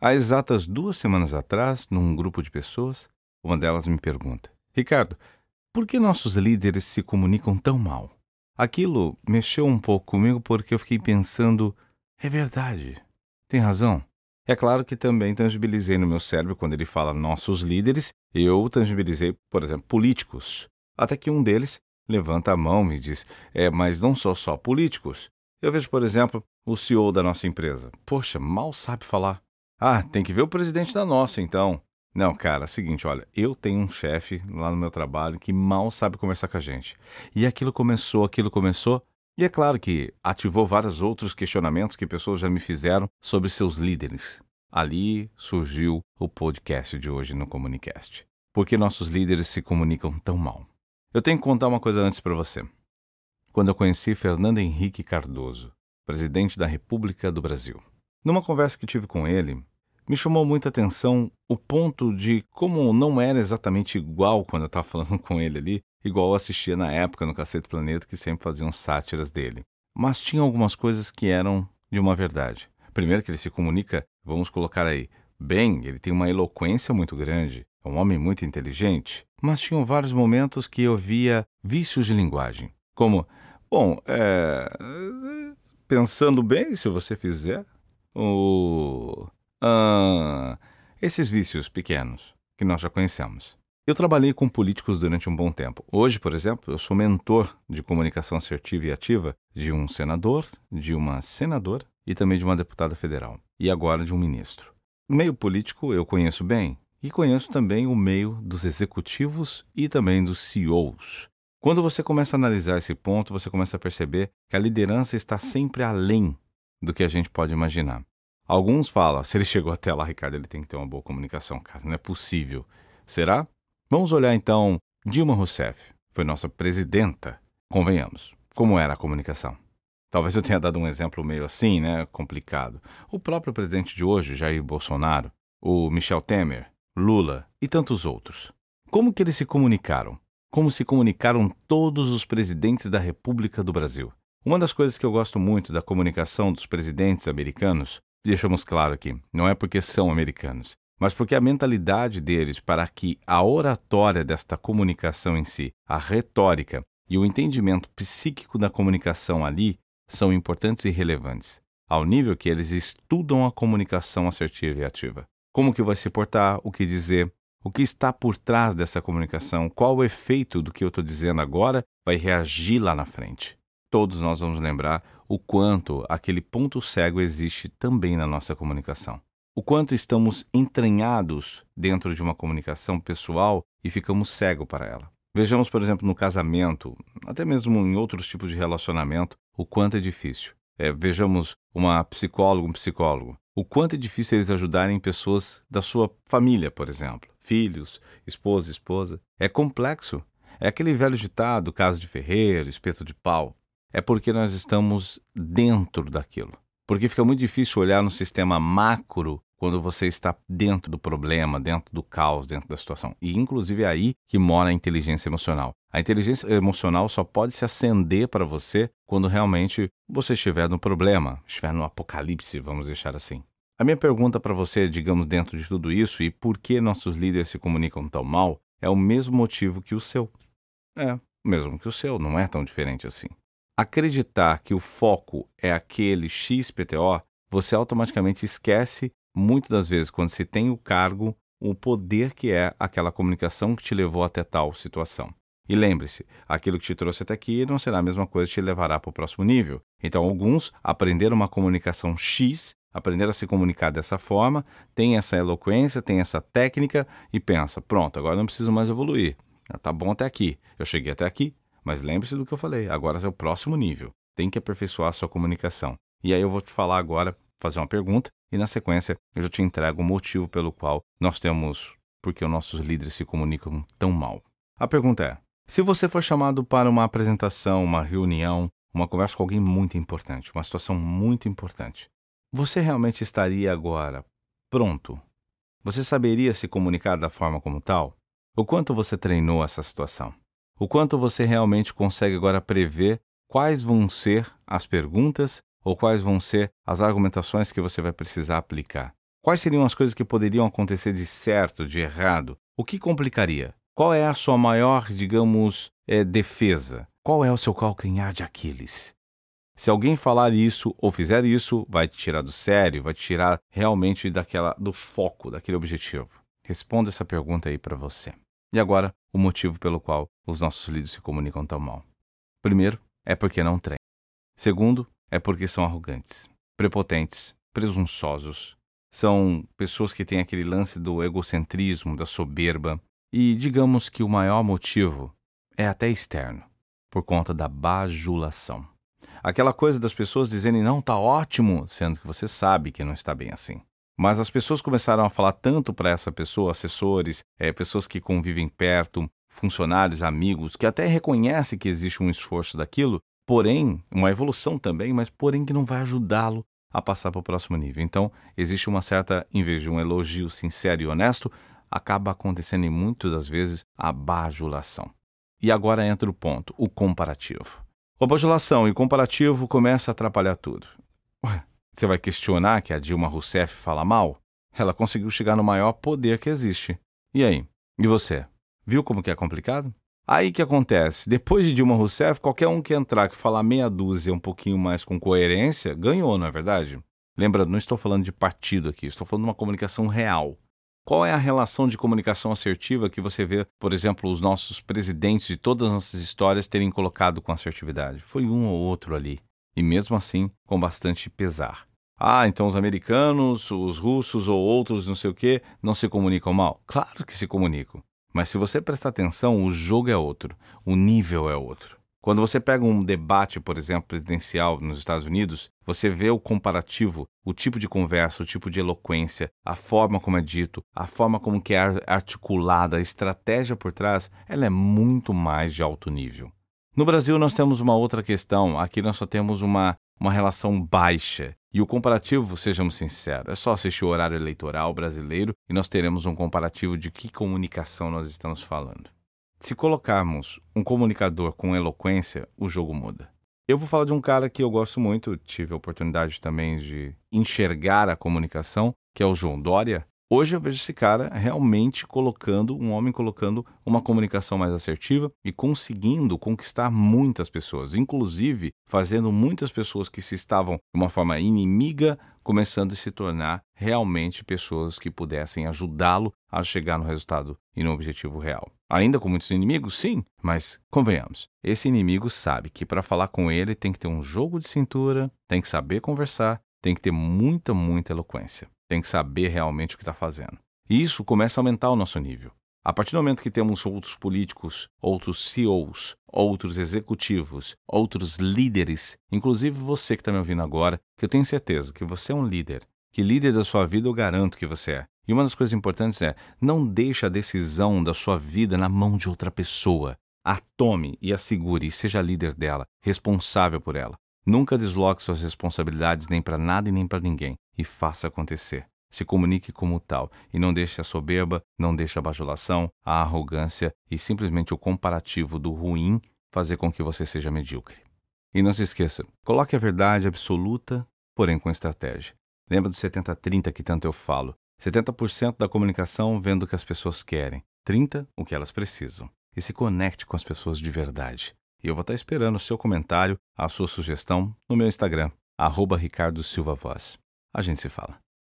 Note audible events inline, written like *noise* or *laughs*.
Há exatas duas semanas atrás, num grupo de pessoas, uma delas me pergunta: Ricardo, por que nossos líderes se comunicam tão mal? Aquilo mexeu um pouco comigo porque eu fiquei pensando: é verdade, tem razão. É claro que também tangibilizei no meu cérebro quando ele fala nossos líderes, eu tangibilizei, por exemplo, políticos. Até que um deles levanta a mão e diz: É, mas não sou só políticos. Eu vejo, por exemplo, o CEO da nossa empresa. Poxa, mal sabe falar. Ah, tem que ver o presidente da nossa, então. Não, cara, é o seguinte, olha, eu tenho um chefe lá no meu trabalho que mal sabe conversar com a gente. E aquilo começou, aquilo começou, e é claro que ativou vários outros questionamentos que pessoas já me fizeram sobre seus líderes. Ali surgiu o podcast de hoje no Comunicast. Por que nossos líderes se comunicam tão mal? Eu tenho que contar uma coisa antes para você. Quando eu conheci Fernando Henrique Cardoso, presidente da República do Brasil, numa conversa que tive com ele, me chamou muita atenção o ponto de como não era exatamente igual quando eu estava falando *laughs* com ele ali, igual eu assistia na época no Cacete Planeta, que sempre faziam sátiras dele. Mas tinha algumas coisas que eram de uma verdade. Primeiro, que ele se comunica, vamos colocar aí, bem, ele tem uma eloquência muito grande, é um homem muito inteligente, mas tinham vários momentos que eu via vícios de linguagem, como, bom, é, pensando bem, se você fizer, o ah, esses vícios pequenos que nós já conhecemos. Eu trabalhei com políticos durante um bom tempo. Hoje, por exemplo, eu sou mentor de comunicação assertiva e ativa de um senador, de uma senadora e também de uma deputada federal. E agora de um ministro. O meio político eu conheço bem e conheço também o meio dos executivos e também dos CEOs. Quando você começa a analisar esse ponto, você começa a perceber que a liderança está sempre além do que a gente pode imaginar. Alguns falam, se ele chegou até lá, Ricardo, ele tem que ter uma boa comunicação, cara. Não é possível. Será? Vamos olhar então Dilma Rousseff. Foi nossa presidenta. Convenhamos. Como era a comunicação? Talvez eu tenha dado um exemplo meio assim, né? Complicado. O próprio presidente de hoje, Jair Bolsonaro, o Michel Temer, Lula e tantos outros. Como que eles se comunicaram? Como se comunicaram todos os presidentes da República do Brasil? Uma das coisas que eu gosto muito da comunicação dos presidentes americanos deixamos claro aqui, não é porque são americanos, mas porque a mentalidade deles para que a oratória desta comunicação em si, a retórica e o entendimento psíquico da comunicação ali são importantes e relevantes, ao nível que eles estudam a comunicação assertiva e ativa. Como que vai se portar, o que dizer, o que está por trás dessa comunicação, qual o efeito do que eu estou dizendo agora vai reagir lá na frente. Todos nós vamos lembrar o quanto aquele ponto cego existe também na nossa comunicação. O quanto estamos entranhados dentro de uma comunicação pessoal e ficamos cegos para ela. Vejamos, por exemplo, no casamento, até mesmo em outros tipos de relacionamento, o quanto é difícil. É, vejamos uma psicóloga, um psicólogo. O quanto é difícil eles ajudarem pessoas da sua família, por exemplo. Filhos, esposa, esposa. É complexo. É aquele velho ditado, casa de ferreiro, espeto de pau é porque nós estamos dentro daquilo. Porque fica muito difícil olhar no sistema macro quando você está dentro do problema, dentro do caos, dentro da situação. E inclusive é aí que mora a inteligência emocional. A inteligência emocional só pode se acender para você quando realmente você estiver no problema, estiver no apocalipse, vamos deixar assim. A minha pergunta para você, digamos, dentro de tudo isso e por que nossos líderes se comunicam tão mal, é o mesmo motivo que o seu. É, mesmo que o seu, não é tão diferente assim acreditar que o foco é aquele XPTO, você automaticamente esquece, muitas das vezes, quando se tem o cargo, o poder que é aquela comunicação que te levou até tal situação. E lembre-se, aquilo que te trouxe até aqui não será a mesma coisa que te levará para o próximo nível. Então, alguns aprenderam uma comunicação X, aprenderam a se comunicar dessa forma, tem essa eloquência, tem essa técnica e pensa: pronto, agora não preciso mais evoluir. Tá bom até aqui. Eu cheguei até aqui, mas lembre-se do que eu falei, agora é o próximo nível. Tem que aperfeiçoar a sua comunicação. E aí eu vou te falar agora, fazer uma pergunta, e na sequência eu já te entrego o motivo pelo qual nós temos, porque os nossos líderes se comunicam tão mal. A pergunta é: se você for chamado para uma apresentação, uma reunião, uma conversa com alguém muito importante, uma situação muito importante, você realmente estaria agora pronto? Você saberia se comunicar da forma como tal? O quanto você treinou essa situação? O quanto você realmente consegue agora prever quais vão ser as perguntas ou quais vão ser as argumentações que você vai precisar aplicar. Quais seriam as coisas que poderiam acontecer de certo, de errado? O que complicaria? Qual é a sua maior, digamos, é, defesa? Qual é o seu calcanhar de Aquiles? Se alguém falar isso ou fizer isso, vai te tirar do sério, vai te tirar realmente daquela do foco, daquele objetivo. Responda essa pergunta aí para você. E agora, o motivo pelo qual os nossos líderes se comunicam tão mal. Primeiro, é porque não treinam. Segundo, é porque são arrogantes, prepotentes, presunçosos. São pessoas que têm aquele lance do egocentrismo, da soberba, e digamos que o maior motivo é até externo, por conta da bajulação. Aquela coisa das pessoas dizerem não, tá ótimo, sendo que você sabe que não está bem assim. Mas as pessoas começaram a falar tanto para essa pessoa, assessores, é, pessoas que convivem perto, funcionários, amigos, que até reconhecem que existe um esforço daquilo, porém, uma evolução também, mas porém que não vai ajudá-lo a passar para o próximo nível. Então, existe uma certa, em vez de um elogio sincero e honesto, acaba acontecendo em muitas das vezes a bajulação. E agora entra o ponto, o comparativo. A bajulação e o comparativo começa a atrapalhar tudo. Ué, você vai questionar que a Dilma Rousseff fala mal? Ela conseguiu chegar no maior poder que existe. E aí? E você? Viu como que é complicado? Aí que acontece? Depois de Dilma Rousseff, qualquer um que entrar que falar meia dúzia um pouquinho mais com coerência, ganhou, não é verdade? Lembrando, não estou falando de partido aqui, estou falando de uma comunicação real. Qual é a relação de comunicação assertiva que você vê, por exemplo, os nossos presidentes de todas as nossas histórias terem colocado com assertividade? Foi um ou outro ali. E mesmo assim, com bastante pesar. Ah, então os americanos, os russos ou outros não sei o que não se comunicam mal? Claro que se comunicam. Mas se você prestar atenção, o jogo é outro, o nível é outro. Quando você pega um debate, por exemplo, presidencial nos Estados Unidos, você vê o comparativo, o tipo de conversa, o tipo de eloquência, a forma como é dito, a forma como que é articulada, a estratégia por trás, ela é muito mais de alto nível. No Brasil nós temos uma outra questão, aqui nós só temos uma, uma relação baixa. E o comparativo, sejamos sinceros, é só assistir o horário eleitoral brasileiro e nós teremos um comparativo de que comunicação nós estamos falando. Se colocarmos um comunicador com eloquência, o jogo muda. Eu vou falar de um cara que eu gosto muito, tive a oportunidade também de enxergar a comunicação, que é o João Dória. Hoje eu vejo esse cara realmente colocando, um homem colocando uma comunicação mais assertiva e conseguindo conquistar muitas pessoas, inclusive fazendo muitas pessoas que se estavam de uma forma inimiga começando a se tornar realmente pessoas que pudessem ajudá-lo a chegar no resultado e no objetivo real. Ainda com muitos inimigos, sim, mas convenhamos, esse inimigo sabe que para falar com ele tem que ter um jogo de cintura, tem que saber conversar, tem que ter muita, muita eloquência tem que saber realmente o que está fazendo. E isso começa a aumentar o nosso nível. A partir do momento que temos outros políticos, outros CEOs, outros executivos, outros líderes, inclusive você que está me ouvindo agora, que eu tenho certeza que você é um líder, que líder da sua vida eu garanto que você é. E uma das coisas importantes é, não deixe a decisão da sua vida na mão de outra pessoa. A tome e a segure e seja líder dela, responsável por ela. Nunca desloque suas responsabilidades nem para nada e nem para ninguém e faça acontecer. Se comunique como tal e não deixe a soberba, não deixe a bajulação, a arrogância e simplesmente o comparativo do ruim fazer com que você seja medíocre. E não se esqueça, coloque a verdade absoluta, porém com estratégia. Lembra do 70-30 que tanto eu falo. 70% da comunicação vendo o que as pessoas querem, 30% o que elas precisam. E se conecte com as pessoas de verdade. E eu vou estar esperando o seu comentário, a sua sugestão no meu Instagram, arroba Ricardo Silva Voz. A gente se fala.